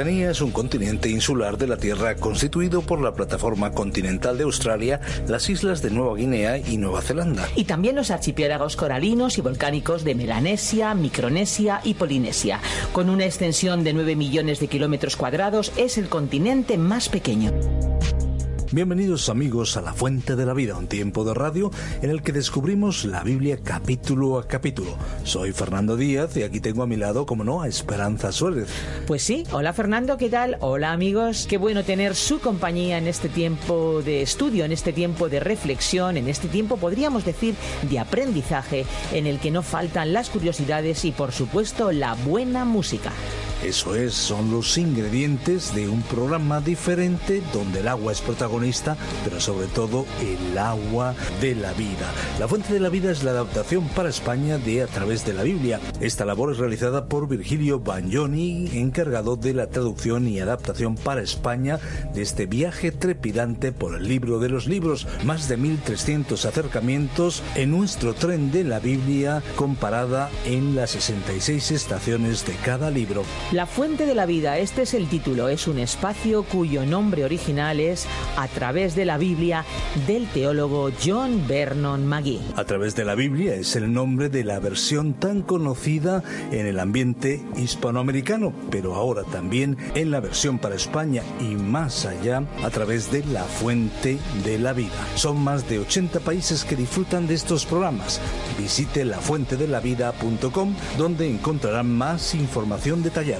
Oceanía es un continente insular de la Tierra constituido por la plataforma continental de Australia, las islas de Nueva Guinea y Nueva Zelanda. Y también los archipiélagos coralinos y volcánicos de Melanesia, Micronesia y Polinesia. Con una extensión de 9 millones de kilómetros cuadrados, es el continente más pequeño. Bienvenidos amigos a La Fuente de la Vida, un tiempo de radio en el que descubrimos la Biblia capítulo a capítulo. Soy Fernando Díaz y aquí tengo a mi lado, como no, a Esperanza Suárez. Pues sí, hola Fernando, ¿qué tal? Hola amigos, qué bueno tener su compañía en este tiempo de estudio, en este tiempo de reflexión, en este tiempo podríamos decir de aprendizaje, en el que no faltan las curiosidades y por supuesto la buena música. Eso es, son los ingredientes de un programa diferente donde el agua es protagonista, pero sobre todo el agua de la vida. La fuente de la vida es la adaptación para España de A través de la Biblia. Esta labor es realizada por Virgilio Bagnoni, encargado de la traducción y adaptación para España de este viaje trepidante por el libro de los libros. Más de 1300 acercamientos en nuestro tren de la Biblia comparada en las 66 estaciones de cada libro. La fuente de la vida, este es el título, es un espacio cuyo nombre original es A través de la Biblia del teólogo John Vernon McGee. A través de la Biblia es el nombre de la versión tan conocida en el ambiente hispanoamericano, pero ahora también en la versión para España y más allá a través de la fuente de la vida. Son más de 80 países que disfrutan de estos programas. Visite lafuentedelavida.com donde encontrarán más información detallada.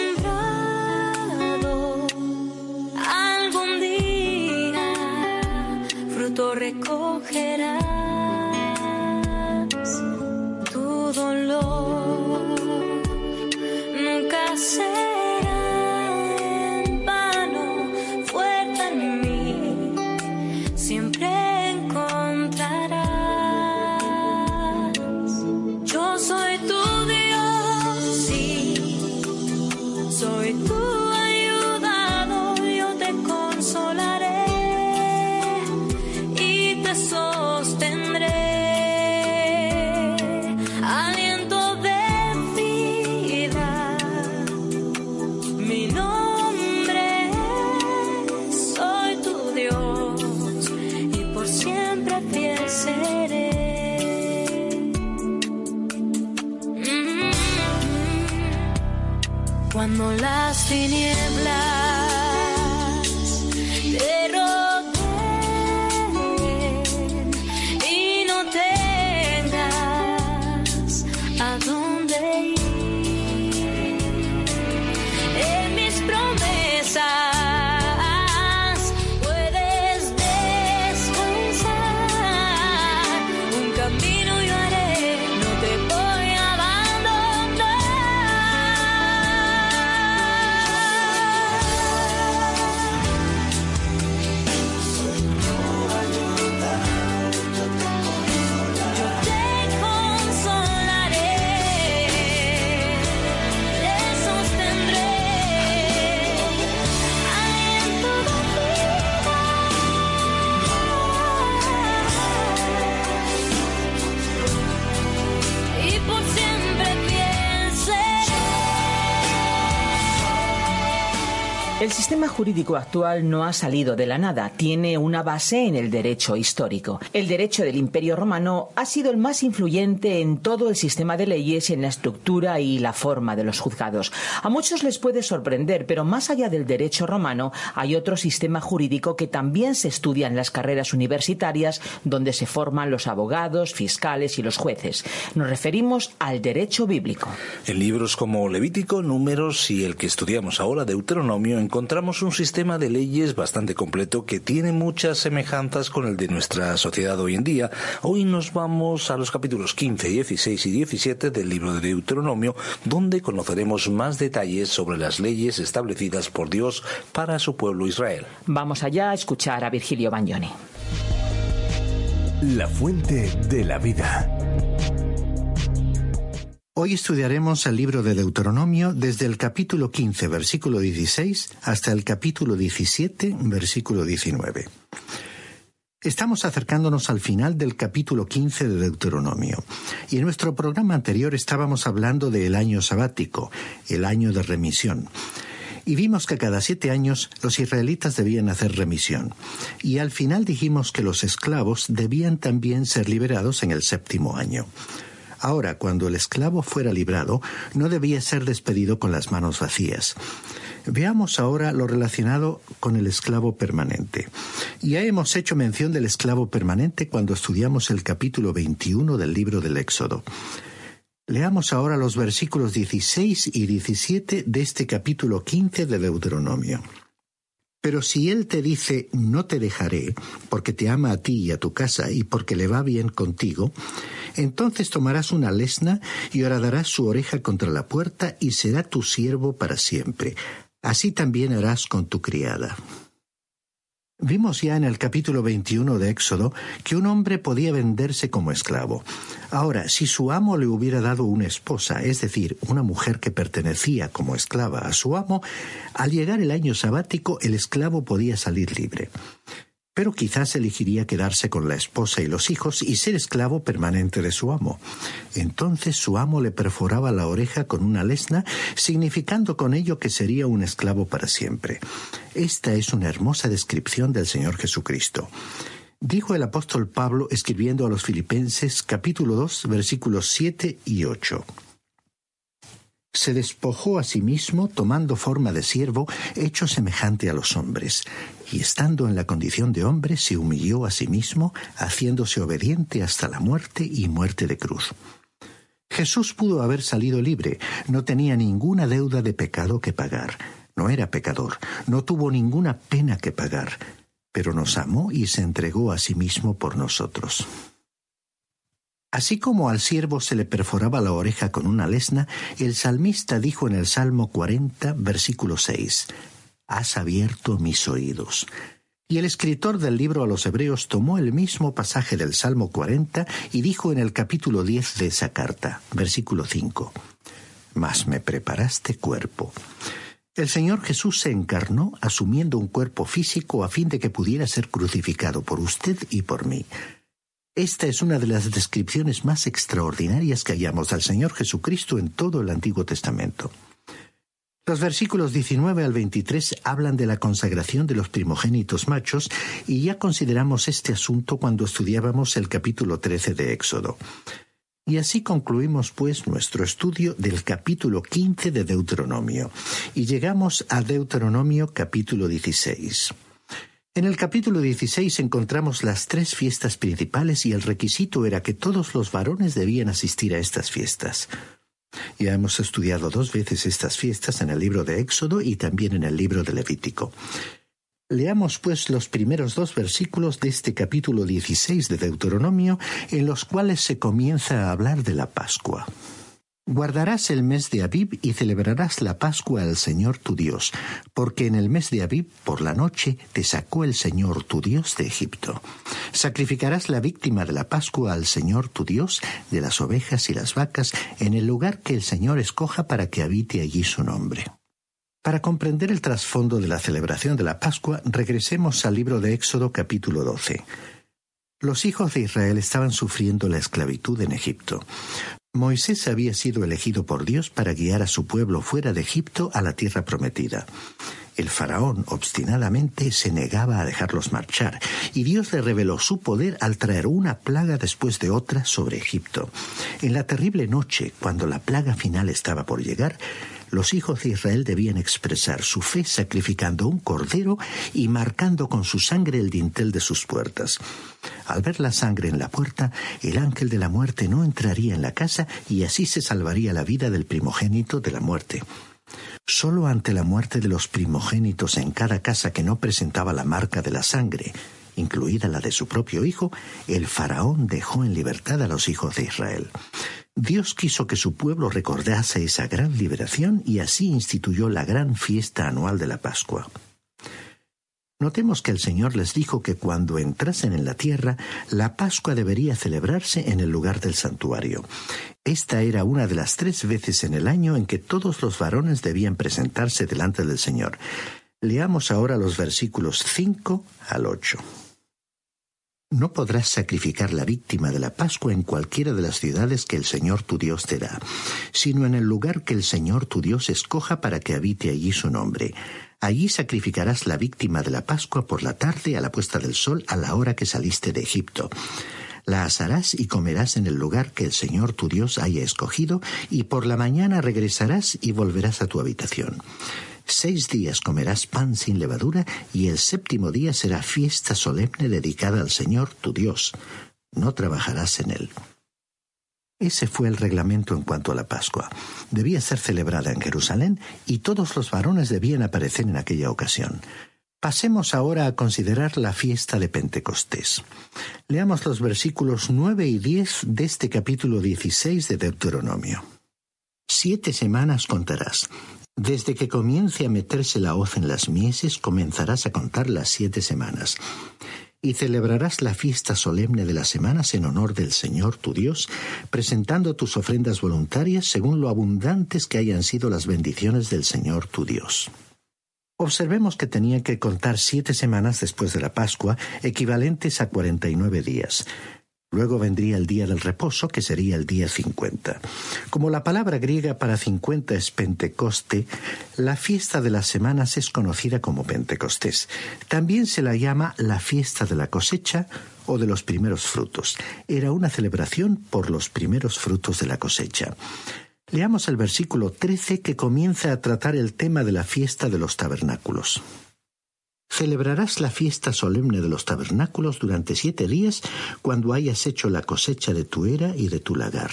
recogerás. Cuando las tinieblas El sistema jurídico actual no ha salido de la nada, tiene una base en el derecho histórico. El derecho del Imperio Romano ha sido el más influyente en todo el sistema de leyes, en la estructura y la forma de los juzgados. A muchos les puede sorprender, pero más allá del derecho romano hay otro sistema jurídico que también se estudia en las carreras universitarias, donde se forman los abogados, fiscales y los jueces. Nos referimos al derecho bíblico. En libros como Levítico, Números y el que estudiamos ahora, Deuteronomio, encontramos un sistema de leyes bastante completo que tiene muchas semejanzas con el de nuestra sociedad hoy en día. Hoy nos vamos a los capítulos 15, 16 y 17 del libro de Deuteronomio, donde conoceremos más detalles sobre las leyes establecidas por Dios para su pueblo Israel. Vamos allá a escuchar a Virgilio Bagnoni. La fuente de la vida. Hoy estudiaremos el libro de Deuteronomio desde el capítulo 15, versículo 16, hasta el capítulo 17, versículo 19. Estamos acercándonos al final del capítulo 15 de Deuteronomio, y en nuestro programa anterior estábamos hablando del año sabático, el año de remisión. Y vimos que cada siete años los israelitas debían hacer remisión. Y al final dijimos que los esclavos debían también ser liberados en el séptimo año. Ahora, cuando el esclavo fuera librado, no debía ser despedido con las manos vacías. Veamos ahora lo relacionado con el esclavo permanente. Ya hemos hecho mención del esclavo permanente cuando estudiamos el capítulo 21 del libro del Éxodo. Leamos ahora los versículos 16 y 17 de este capítulo 15 de Deuteronomio. Pero si él te dice no te dejaré, porque te ama a ti y a tu casa y porque le va bien contigo, entonces tomarás una lesna y horadarás su oreja contra la puerta y será tu siervo para siempre. Así también harás con tu criada. Vimos ya en el capítulo 21 de Éxodo que un hombre podía venderse como esclavo. Ahora, si su amo le hubiera dado una esposa, es decir, una mujer que pertenecía como esclava a su amo, al llegar el año sabático el esclavo podía salir libre pero quizás elegiría quedarse con la esposa y los hijos y ser esclavo permanente de su amo. Entonces su amo le perforaba la oreja con una lesna, significando con ello que sería un esclavo para siempre. Esta es una hermosa descripción del Señor Jesucristo. Dijo el apóstol Pablo escribiendo a los Filipenses capítulo 2 versículos 7 y 8 se despojó a sí mismo tomando forma de siervo, hecho semejante a los hombres, y estando en la condición de hombre se humilló a sí mismo, haciéndose obediente hasta la muerte y muerte de cruz. Jesús pudo haber salido libre, no tenía ninguna deuda de pecado que pagar, no era pecador, no tuvo ninguna pena que pagar, pero nos amó y se entregó a sí mismo por nosotros. Así como al siervo se le perforaba la oreja con una lesna, el salmista dijo en el Salmo 40, versículo 6, Has abierto mis oídos. Y el escritor del libro a los Hebreos tomó el mismo pasaje del Salmo 40 y dijo en el capítulo 10 de esa carta, versículo 5, Mas me preparaste cuerpo. El Señor Jesús se encarnó asumiendo un cuerpo físico a fin de que pudiera ser crucificado por usted y por mí. Esta es una de las descripciones más extraordinarias que hallamos al Señor Jesucristo en todo el Antiguo Testamento. Los versículos 19 al 23 hablan de la consagración de los primogénitos machos y ya consideramos este asunto cuando estudiábamos el capítulo 13 de Éxodo. Y así concluimos pues nuestro estudio del capítulo 15 de Deuteronomio y llegamos a Deuteronomio capítulo 16. En el capítulo 16 encontramos las tres fiestas principales y el requisito era que todos los varones debían asistir a estas fiestas. Ya hemos estudiado dos veces estas fiestas en el libro de Éxodo y también en el libro de Levítico. Leamos pues los primeros dos versículos de este capítulo 16 de Deuteronomio en los cuales se comienza a hablar de la Pascua. Guardarás el mes de Abib y celebrarás la Pascua al Señor tu Dios, porque en el mes de Abib, por la noche, te sacó el Señor tu Dios de Egipto. Sacrificarás la víctima de la Pascua al Señor tu Dios, de las ovejas y las vacas, en el lugar que el Señor escoja para que habite allí su nombre. Para comprender el trasfondo de la celebración de la Pascua, regresemos al libro de Éxodo capítulo 12. Los hijos de Israel estaban sufriendo la esclavitud en Egipto. Moisés había sido elegido por Dios para guiar a su pueblo fuera de Egipto a la tierra prometida. El faraón obstinadamente se negaba a dejarlos marchar, y Dios le reveló su poder al traer una plaga después de otra sobre Egipto. En la terrible noche, cuando la plaga final estaba por llegar, los hijos de Israel debían expresar su fe sacrificando un cordero y marcando con su sangre el dintel de sus puertas. Al ver la sangre en la puerta, el ángel de la muerte no entraría en la casa y así se salvaría la vida del primogénito de la muerte. Solo ante la muerte de los primogénitos en cada casa que no presentaba la marca de la sangre, incluida la de su propio hijo, el faraón dejó en libertad a los hijos de Israel. Dios quiso que su pueblo recordase esa gran liberación y así instituyó la gran fiesta anual de la Pascua. Notemos que el Señor les dijo que cuando entrasen en la tierra, la Pascua debería celebrarse en el lugar del santuario. Esta era una de las tres veces en el año en que todos los varones debían presentarse delante del Señor. Leamos ahora los versículos 5 al 8. No podrás sacrificar la víctima de la Pascua en cualquiera de las ciudades que el Señor tu Dios te da, sino en el lugar que el Señor tu Dios escoja para que habite allí su nombre. Allí sacrificarás la víctima de la Pascua por la tarde a la puesta del sol a la hora que saliste de Egipto. La asarás y comerás en el lugar que el Señor tu Dios haya escogido, y por la mañana regresarás y volverás a tu habitación. Seis días comerás pan sin levadura y el séptimo día será fiesta solemne dedicada al Señor tu Dios. No trabajarás en él. Ese fue el reglamento en cuanto a la Pascua. Debía ser celebrada en Jerusalén y todos los varones debían aparecer en aquella ocasión. Pasemos ahora a considerar la fiesta de Pentecostés. Leamos los versículos nueve y diez de este capítulo dieciséis de Deuteronomio. Siete semanas contarás, desde que comience a meterse la hoz en las mieses, comenzarás a contar las siete semanas. Y celebrarás la fiesta solemne de las semanas en honor del Señor tu Dios, presentando tus ofrendas voluntarias según lo abundantes que hayan sido las bendiciones del Señor tu Dios. Observemos que tenía que contar siete semanas después de la Pascua, equivalentes a cuarenta y nueve días. Luego vendría el día del reposo, que sería el día 50. Como la palabra griega para 50 es Pentecoste, la fiesta de las semanas es conocida como Pentecostés. También se la llama la fiesta de la cosecha o de los primeros frutos. Era una celebración por los primeros frutos de la cosecha. Leamos el versículo 13 que comienza a tratar el tema de la fiesta de los tabernáculos. Celebrarás la fiesta solemne de los tabernáculos durante siete días cuando hayas hecho la cosecha de tu era y de tu lagar.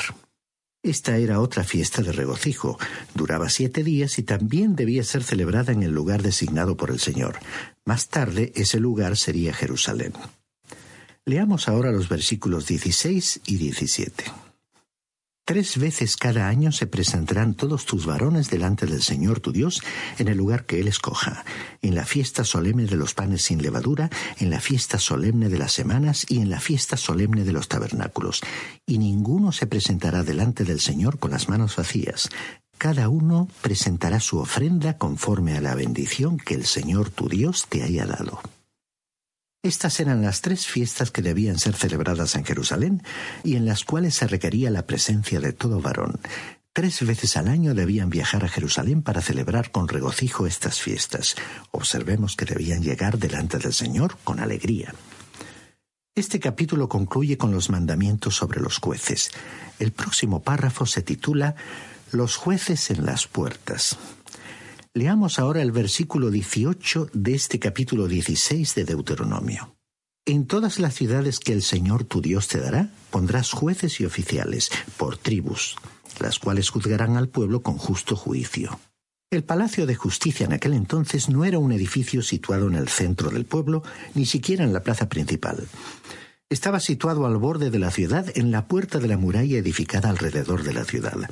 Esta era otra fiesta de regocijo. Duraba siete días y también debía ser celebrada en el lugar designado por el Señor. Más tarde ese lugar sería Jerusalén. Leamos ahora los versículos 16 y 17. Tres veces cada año se presentarán todos tus varones delante del Señor tu Dios en el lugar que Él escoja, en la fiesta solemne de los panes sin levadura, en la fiesta solemne de las semanas y en la fiesta solemne de los tabernáculos. Y ninguno se presentará delante del Señor con las manos vacías. Cada uno presentará su ofrenda conforme a la bendición que el Señor tu Dios te haya dado. Estas eran las tres fiestas que debían ser celebradas en Jerusalén y en las cuales se requería la presencia de todo varón. Tres veces al año debían viajar a Jerusalén para celebrar con regocijo estas fiestas. Observemos que debían llegar delante del Señor con alegría. Este capítulo concluye con los mandamientos sobre los jueces. El próximo párrafo se titula Los jueces en las puertas. Leamos ahora el versículo 18 de este capítulo 16 de Deuteronomio. En todas las ciudades que el Señor tu Dios te dará, pondrás jueces y oficiales por tribus, las cuales juzgarán al pueblo con justo juicio. El Palacio de Justicia en aquel entonces no era un edificio situado en el centro del pueblo, ni siquiera en la plaza principal. Estaba situado al borde de la ciudad en la puerta de la muralla edificada alrededor de la ciudad.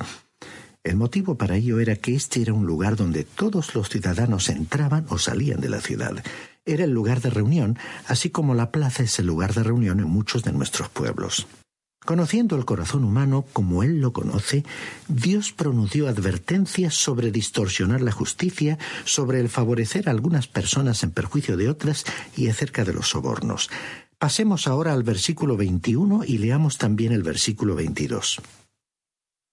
El motivo para ello era que este era un lugar donde todos los ciudadanos entraban o salían de la ciudad. Era el lugar de reunión, así como la plaza es el lugar de reunión en muchos de nuestros pueblos. Conociendo el corazón humano como Él lo conoce, Dios pronunció advertencias sobre distorsionar la justicia, sobre el favorecer a algunas personas en perjuicio de otras y acerca de los sobornos. Pasemos ahora al versículo 21 y leamos también el versículo 22.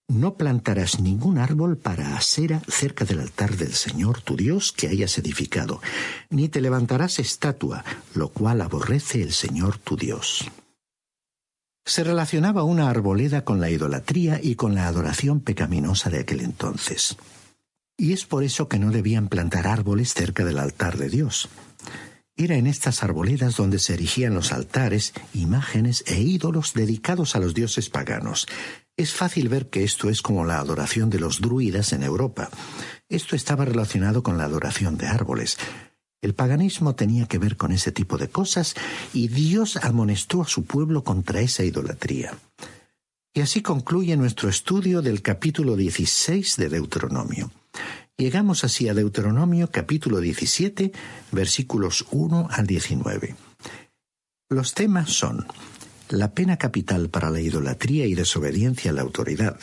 No plantarás ningún árbol para acera cerca del altar del Señor tu Dios que hayas edificado, ni te levantarás estatua, lo cual aborrece el Señor tu Dios. Se relacionaba una arboleda con la idolatría y con la adoración pecaminosa de aquel entonces. Y es por eso que no debían plantar árboles cerca del altar de Dios. Era en estas arboledas donde se erigían los altares, imágenes e ídolos dedicados a los dioses paganos, es fácil ver que esto es como la adoración de los druidas en Europa. Esto estaba relacionado con la adoración de árboles. El paganismo tenía que ver con ese tipo de cosas y Dios amonestó a su pueblo contra esa idolatría. Y así concluye nuestro estudio del capítulo 16 de Deuteronomio. Llegamos así a Deuteronomio capítulo 17, versículos 1 al 19. Los temas son la pena capital para la idolatría y desobediencia a la autoridad,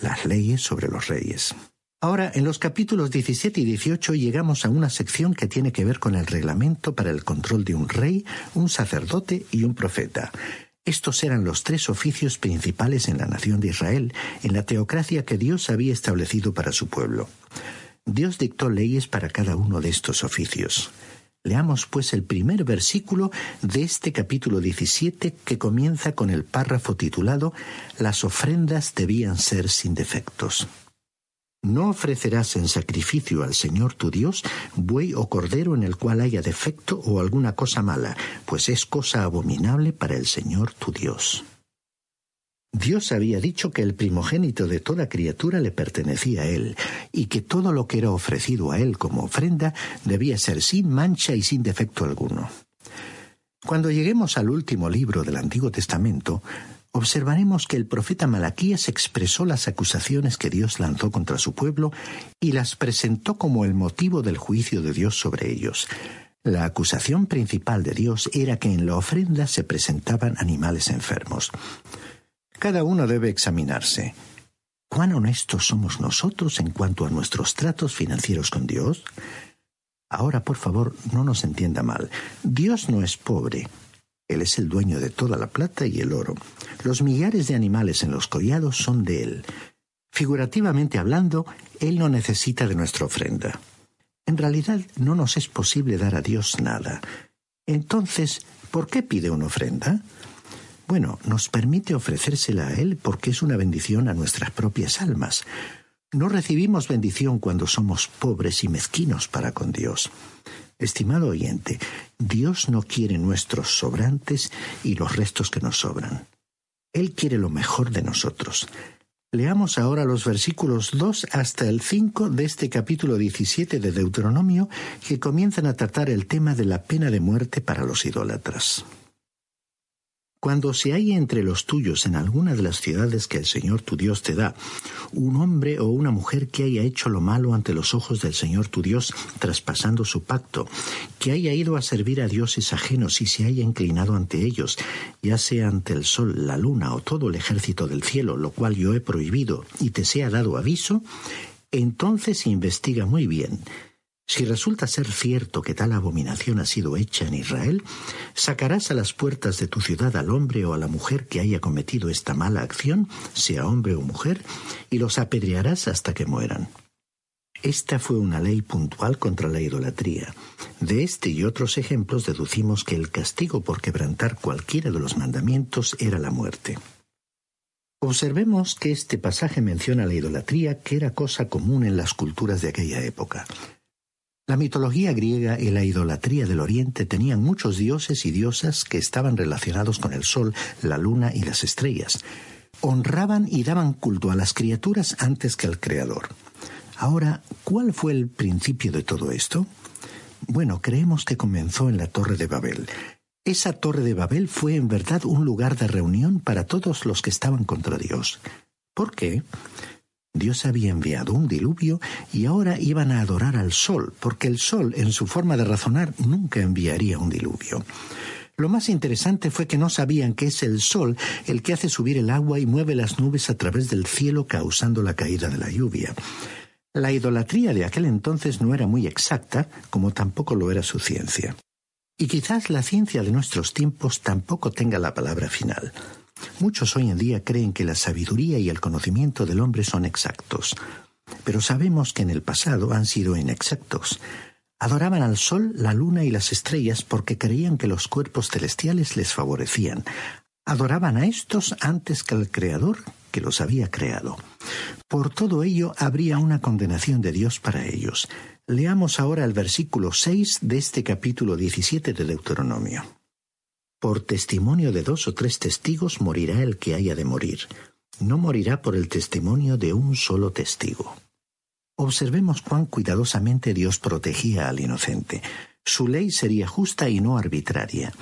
las leyes sobre los reyes. Ahora, en los capítulos 17 y 18 llegamos a una sección que tiene que ver con el reglamento para el control de un rey, un sacerdote y un profeta. Estos eran los tres oficios principales en la nación de Israel, en la teocracia que Dios había establecido para su pueblo. Dios dictó leyes para cada uno de estos oficios. Leamos pues el primer versículo de este capítulo 17 que comienza con el párrafo titulado Las ofrendas debían ser sin defectos. No ofrecerás en sacrificio al Señor tu Dios buey o cordero en el cual haya defecto o alguna cosa mala, pues es cosa abominable para el Señor tu Dios. Dios había dicho que el primogénito de toda criatura le pertenecía a Él, y que todo lo que era ofrecido a Él como ofrenda debía ser sin mancha y sin defecto alguno. Cuando lleguemos al último libro del Antiguo Testamento, observaremos que el profeta Malaquías expresó las acusaciones que Dios lanzó contra su pueblo y las presentó como el motivo del juicio de Dios sobre ellos. La acusación principal de Dios era que en la ofrenda se presentaban animales enfermos. Cada uno debe examinarse. ¿Cuán honestos somos nosotros en cuanto a nuestros tratos financieros con Dios? Ahora, por favor, no nos entienda mal. Dios no es pobre. Él es el dueño de toda la plata y el oro. Los millares de animales en los collados son de Él. Figurativamente hablando, Él no necesita de nuestra ofrenda. En realidad no nos es posible dar a Dios nada. Entonces, ¿por qué pide una ofrenda? Bueno, nos permite ofrecérsela a Él porque es una bendición a nuestras propias almas. No recibimos bendición cuando somos pobres y mezquinos para con Dios. Estimado oyente, Dios no quiere nuestros sobrantes y los restos que nos sobran. Él quiere lo mejor de nosotros. Leamos ahora los versículos 2 hasta el 5 de este capítulo 17 de Deuteronomio que comienzan a tratar el tema de la pena de muerte para los idólatras. Cuando se haya entre los tuyos en alguna de las ciudades que el Señor tu Dios te da, un hombre o una mujer que haya hecho lo malo ante los ojos del Señor tu Dios, traspasando su pacto, que haya ido a servir a dioses ajenos y se haya inclinado ante ellos, ya sea ante el sol, la luna o todo el ejército del cielo, lo cual yo he prohibido, y te sea dado aviso, entonces investiga muy bien si resulta ser cierto que tal abominación ha sido hecha en Israel, sacarás a las puertas de tu ciudad al hombre o a la mujer que haya cometido esta mala acción, sea hombre o mujer, y los apedrearás hasta que mueran. Esta fue una ley puntual contra la idolatría. De este y otros ejemplos deducimos que el castigo por quebrantar cualquiera de los mandamientos era la muerte. Observemos que este pasaje menciona la idolatría, que era cosa común en las culturas de aquella época. La mitología griega y la idolatría del Oriente tenían muchos dioses y diosas que estaban relacionados con el sol, la luna y las estrellas. Honraban y daban culto a las criaturas antes que al Creador. Ahora, ¿cuál fue el principio de todo esto? Bueno, creemos que comenzó en la Torre de Babel. Esa Torre de Babel fue en verdad un lugar de reunión para todos los que estaban contra Dios. ¿Por qué? Dios había enviado un diluvio y ahora iban a adorar al sol, porque el sol, en su forma de razonar, nunca enviaría un diluvio. Lo más interesante fue que no sabían que es el sol el que hace subir el agua y mueve las nubes a través del cielo causando la caída de la lluvia. La idolatría de aquel entonces no era muy exacta, como tampoco lo era su ciencia. Y quizás la ciencia de nuestros tiempos tampoco tenga la palabra final. Muchos hoy en día creen que la sabiduría y el conocimiento del hombre son exactos, pero sabemos que en el pasado han sido inexactos. Adoraban al sol, la luna y las estrellas porque creían que los cuerpos celestiales les favorecían. Adoraban a estos antes que al Creador que los había creado. Por todo ello habría una condenación de Dios para ellos. Leamos ahora el versículo 6 de este capítulo 17 de Deuteronomio. Por testimonio de dos o tres testigos morirá el que haya de morir. No morirá por el testimonio de un solo testigo. Observemos cuán cuidadosamente Dios protegía al inocente. Su ley sería justa y no arbitraria.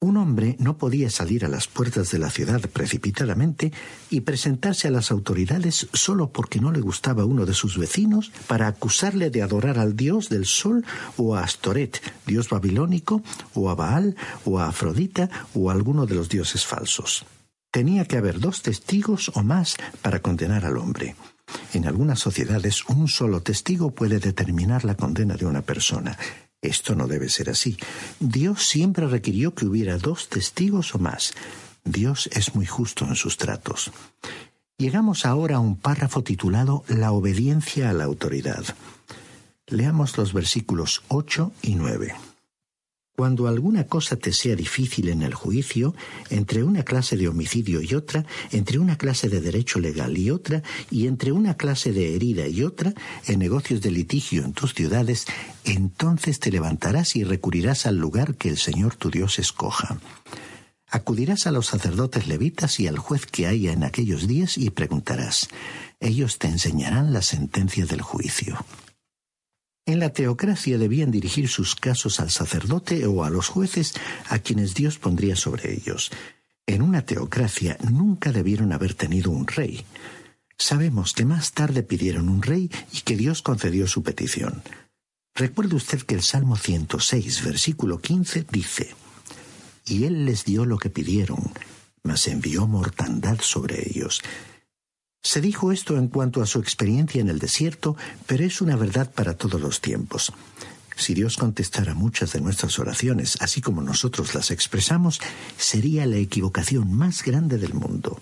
Un hombre no podía salir a las puertas de la ciudad precipitadamente y presentarse a las autoridades solo porque no le gustaba uno de sus vecinos para acusarle de adorar al dios del sol o a Astoret, dios babilónico, o a Baal, o a Afrodita, o a alguno de los dioses falsos. Tenía que haber dos testigos o más para condenar al hombre. En algunas sociedades un solo testigo puede determinar la condena de una persona. Esto no debe ser así. Dios siempre requirió que hubiera dos testigos o más. Dios es muy justo en sus tratos. Llegamos ahora a un párrafo titulado La obediencia a la autoridad. Leamos los versículos 8 y 9. Cuando alguna cosa te sea difícil en el juicio, entre una clase de homicidio y otra, entre una clase de derecho legal y otra, y entre una clase de herida y otra, en negocios de litigio en tus ciudades, entonces te levantarás y recurrirás al lugar que el Señor tu Dios escoja. Acudirás a los sacerdotes levitas y al juez que haya en aquellos días y preguntarás. Ellos te enseñarán la sentencia del juicio. En la teocracia debían dirigir sus casos al sacerdote o a los jueces a quienes Dios pondría sobre ellos. En una teocracia nunca debieron haber tenido un rey. Sabemos que más tarde pidieron un rey y que Dios concedió su petición. Recuerde usted que el Salmo 106, versículo 15, dice, Y Él les dio lo que pidieron, mas envió mortandad sobre ellos. Se dijo esto en cuanto a su experiencia en el desierto, pero es una verdad para todos los tiempos. Si Dios contestara muchas de nuestras oraciones, así como nosotros las expresamos, sería la equivocación más grande del mundo.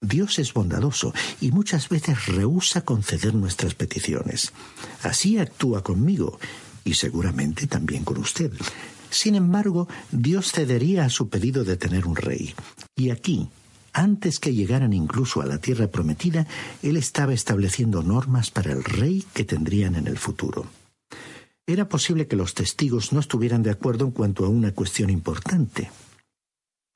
Dios es bondadoso y muchas veces rehúsa conceder nuestras peticiones. Así actúa conmigo y seguramente también con usted. Sin embargo, Dios cedería a su pedido de tener un rey. Y aquí, antes que llegaran incluso a la tierra prometida, él estaba estableciendo normas para el rey que tendrían en el futuro. Era posible que los testigos no estuvieran de acuerdo en cuanto a una cuestión importante.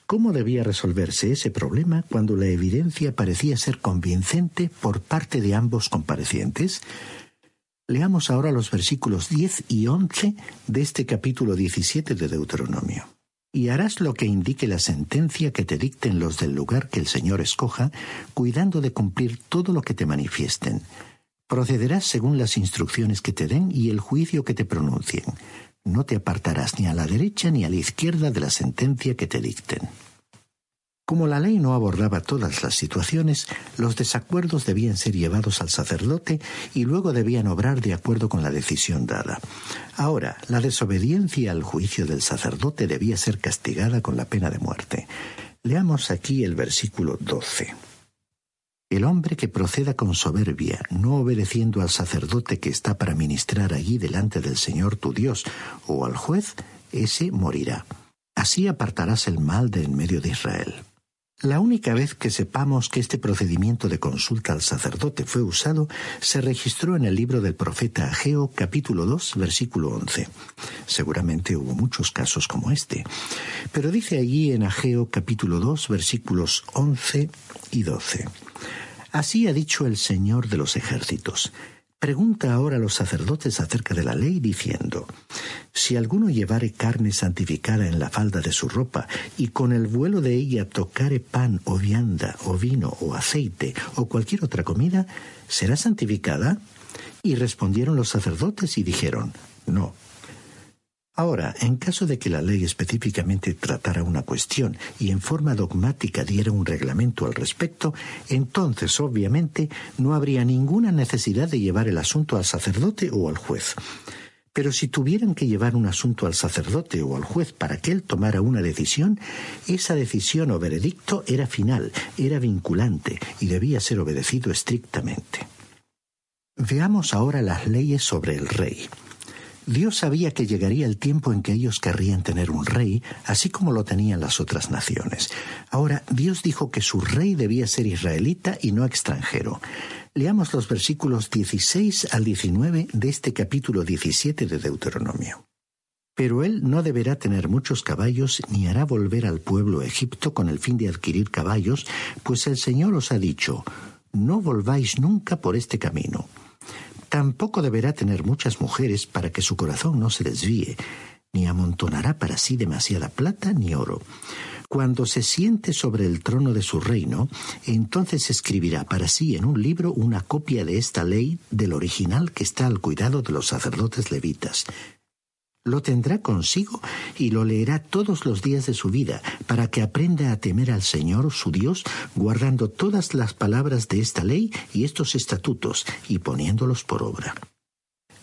¿Cómo debía resolverse ese problema cuando la evidencia parecía ser convincente por parte de ambos comparecientes? Leamos ahora los versículos 10 y 11 de este capítulo 17 de Deuteronomio y harás lo que indique la sentencia que te dicten los del lugar que el Señor escoja, cuidando de cumplir todo lo que te manifiesten. Procederás según las instrucciones que te den y el juicio que te pronuncien. No te apartarás ni a la derecha ni a la izquierda de la sentencia que te dicten. Como la ley no abordaba todas las situaciones, los desacuerdos debían ser llevados al sacerdote y luego debían obrar de acuerdo con la decisión dada. Ahora, la desobediencia al juicio del sacerdote debía ser castigada con la pena de muerte. Leamos aquí el versículo 12. El hombre que proceda con soberbia, no obedeciendo al sacerdote que está para ministrar allí delante del Señor tu Dios, o al juez, ese morirá. Así apartarás el mal de en medio de Israel. La única vez que sepamos que este procedimiento de consulta al sacerdote fue usado se registró en el libro del profeta Ageo capítulo 2 versículo 11. Seguramente hubo muchos casos como este, pero dice allí en Ageo capítulo 2 versículos 11 y 12. Así ha dicho el Señor de los ejércitos. Pregunta ahora a los sacerdotes acerca de la ley diciendo, Si alguno llevare carne santificada en la falda de su ropa, y con el vuelo de ella tocare pan o vianda o vino o aceite o cualquier otra comida, ¿será santificada? Y respondieron los sacerdotes y dijeron, No, Ahora, en caso de que la ley específicamente tratara una cuestión y en forma dogmática diera un reglamento al respecto, entonces obviamente no habría ninguna necesidad de llevar el asunto al sacerdote o al juez. Pero si tuvieran que llevar un asunto al sacerdote o al juez para que él tomara una decisión, esa decisión o veredicto era final, era vinculante y debía ser obedecido estrictamente. Veamos ahora las leyes sobre el rey. Dios sabía que llegaría el tiempo en que ellos querrían tener un rey, así como lo tenían las otras naciones. Ahora, Dios dijo que su rey debía ser israelita y no extranjero. Leamos los versículos 16 al 19 de este capítulo 17 de Deuteronomio. Pero él no deberá tener muchos caballos ni hará volver al pueblo Egipto con el fin de adquirir caballos, pues el Señor os ha dicho, no volváis nunca por este camino. Tampoco deberá tener muchas mujeres para que su corazón no se desvíe, ni amontonará para sí demasiada plata ni oro cuando se siente sobre el trono de su reino, entonces escribirá para sí en un libro una copia de esta ley del original que está al cuidado de los sacerdotes levitas. Lo tendrá consigo y lo leerá todos los días de su vida, para que aprenda a temer al Señor su Dios, guardando todas las palabras de esta ley y estos estatutos, y poniéndolos por obra.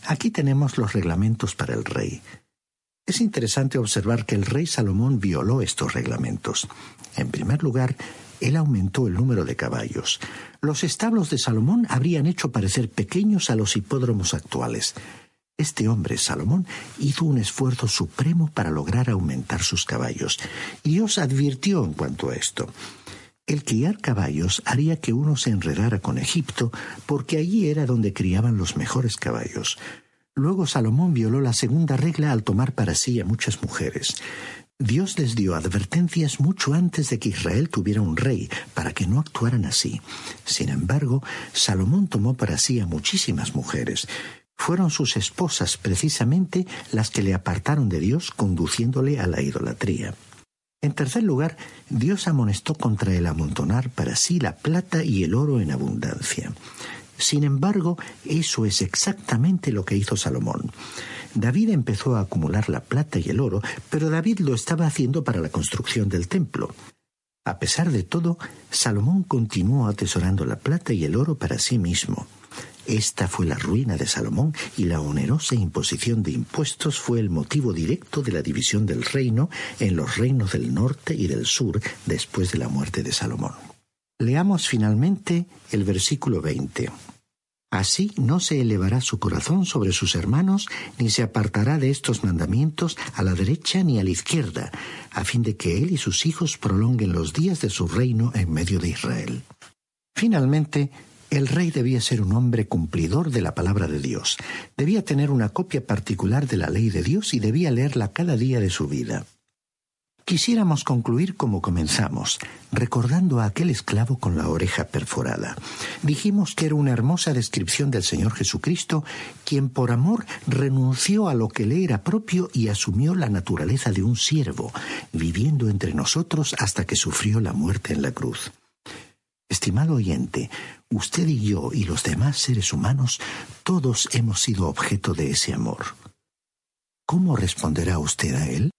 Aquí tenemos los reglamentos para el rey. Es interesante observar que el rey Salomón violó estos reglamentos. En primer lugar, él aumentó el número de caballos. Los establos de Salomón habrían hecho parecer pequeños a los hipódromos actuales. Este hombre, Salomón, hizo un esfuerzo supremo para lograr aumentar sus caballos. Y Dios advirtió en cuanto a esto. El criar caballos haría que uno se enredara con Egipto, porque allí era donde criaban los mejores caballos. Luego Salomón violó la segunda regla al tomar para sí a muchas mujeres. Dios les dio advertencias mucho antes de que Israel tuviera un rey, para que no actuaran así. Sin embargo, Salomón tomó para sí a muchísimas mujeres. Fueron sus esposas precisamente las que le apartaron de Dios, conduciéndole a la idolatría. En tercer lugar, Dios amonestó contra el amontonar para sí la plata y el oro en abundancia. Sin embargo, eso es exactamente lo que hizo Salomón. David empezó a acumular la plata y el oro, pero David lo estaba haciendo para la construcción del templo. A pesar de todo, Salomón continuó atesorando la plata y el oro para sí mismo. Esta fue la ruina de Salomón y la onerosa imposición de impuestos fue el motivo directo de la división del reino en los reinos del norte y del sur después de la muerte de Salomón. Leamos finalmente el versículo 20. Así no se elevará su corazón sobre sus hermanos, ni se apartará de estos mandamientos a la derecha ni a la izquierda, a fin de que él y sus hijos prolonguen los días de su reino en medio de Israel. Finalmente, el rey debía ser un hombre cumplidor de la palabra de Dios, debía tener una copia particular de la ley de Dios y debía leerla cada día de su vida. Quisiéramos concluir como comenzamos, recordando a aquel esclavo con la oreja perforada. Dijimos que era una hermosa descripción del Señor Jesucristo, quien por amor renunció a lo que le era propio y asumió la naturaleza de un siervo, viviendo entre nosotros hasta que sufrió la muerte en la cruz. Estimado oyente, usted y yo y los demás seres humanos, todos hemos sido objeto de ese amor. ¿Cómo responderá usted a él?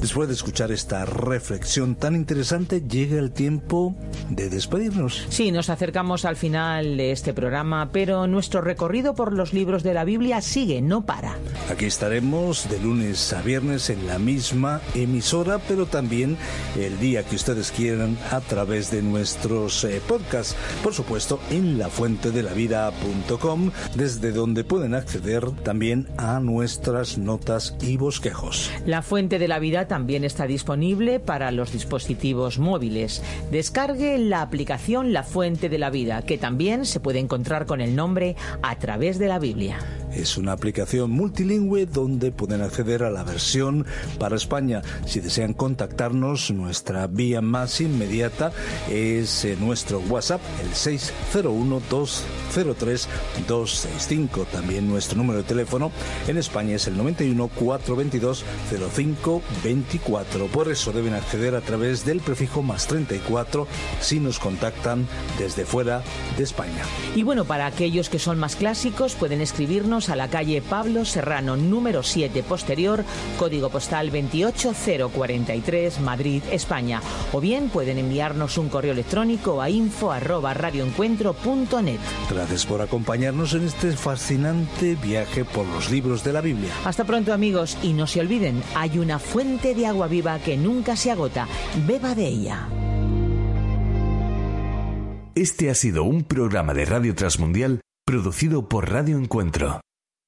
Después de escuchar esta reflexión tan interesante, llega el tiempo de despedirnos. Sí, nos acercamos al final de este programa, pero nuestro recorrido por los libros de la Biblia sigue, no para. Aquí estaremos de lunes a viernes en la misma emisora, pero también el día que ustedes quieran a través de nuestros eh, podcasts. Por supuesto, en lafuentedelavida.com, desde donde pueden acceder también a nuestras notas y bosquejos. La Fuente de la Vida también está disponible para los dispositivos móviles. Descargue la aplicación La Fuente de la Vida, que también se puede encontrar con el nombre a través de la Biblia. Es una aplicación multilingüe donde pueden acceder a la versión para España. Si desean contactarnos, nuestra vía más inmediata es eh, nuestro WhatsApp, el 601-203-265. También nuestro número de teléfono en España es el 91 422 0524. Por eso deben acceder a través del prefijo más 34 si nos contactan desde fuera de España. Y bueno, para aquellos que son más clásicos, pueden escribirnos a la calle Pablo Serrano, número 7 posterior, código postal 28043, Madrid, España. O bien pueden enviarnos un correo electrónico a info arroba radioencuentro.net. gracias por acompañarnos en este fascinante viaje por los libros de la Biblia. Hasta pronto amigos y no se olviden, hay una fuente de agua viva que nunca se agota. Beba de ella. Este ha sido un programa de Radio Transmundial producido por Radio Encuentro,